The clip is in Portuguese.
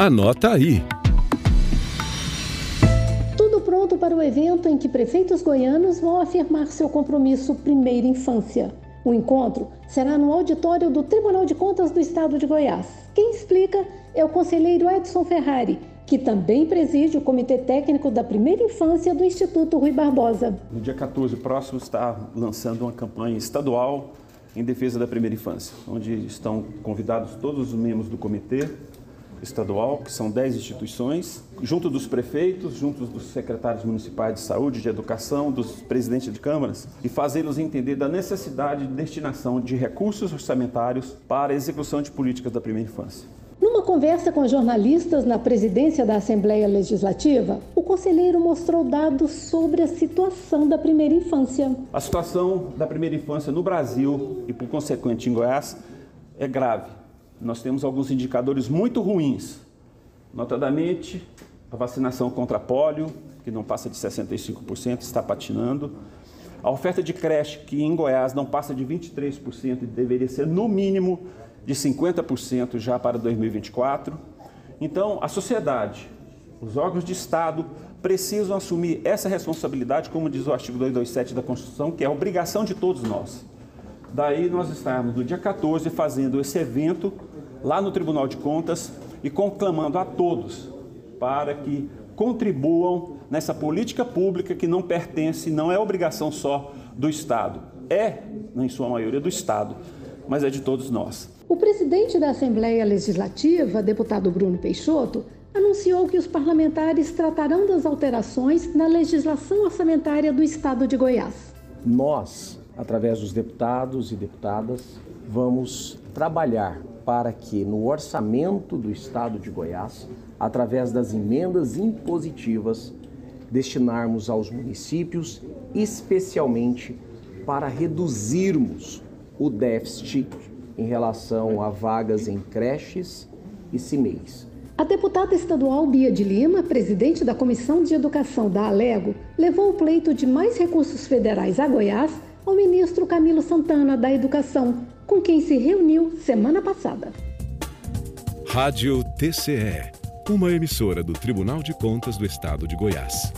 Anota aí. Tudo pronto para o evento em que prefeitos goianos vão afirmar seu compromisso Primeira Infância. O encontro será no auditório do Tribunal de Contas do Estado de Goiás. Quem explica é o conselheiro Edson Ferrari, que também preside o Comitê Técnico da Primeira Infância do Instituto Rui Barbosa. No dia 14 próximo está lançando uma campanha estadual em defesa da primeira infância, onde estão convidados todos os membros do comitê estadual, que são 10 instituições, junto dos prefeitos, junto dos secretários municipais de saúde, de educação, dos presidentes de câmaras, e fazê-los entender da necessidade de destinação de recursos orçamentários para a execução de políticas da primeira infância. Numa conversa com jornalistas na presidência da Assembleia Legislativa, o conselheiro mostrou dados sobre a situação da primeira infância. A situação da primeira infância no Brasil e, por consequente, em Goiás, é grave. Nós temos alguns indicadores muito ruins, notadamente a vacinação contra pólio, que não passa de 65%, está patinando. A oferta de creche, que em Goiás não passa de 23% e deveria ser no mínimo de 50% já para 2024. Então, a sociedade, os órgãos de Estado precisam assumir essa responsabilidade, como diz o artigo 227 da Constituição, que é a obrigação de todos nós. Daí nós estamos no dia 14 fazendo esse evento lá no Tribunal de Contas e conclamando a todos para que contribuam nessa política pública que não pertence, não é obrigação só do Estado, é, em sua maioria, do Estado, mas é de todos nós. O presidente da Assembleia Legislativa, deputado Bruno Peixoto, anunciou que os parlamentares tratarão das alterações na legislação orçamentária do estado de Goiás. Nós, através dos deputados e deputadas, vamos trabalhar para que no orçamento do estado de Goiás, através das emendas impositivas, destinarmos aos municípios, especialmente para reduzirmos o déficit em relação a vagas em creches e CIMEIs. A deputada estadual Bia de Lima, presidente da Comissão de Educação da Alego, levou o pleito de mais recursos federais a Goiás ao ministro Camilo Santana da Educação, com quem se reuniu semana passada. Rádio TCE, uma emissora do Tribunal de Contas do Estado de Goiás.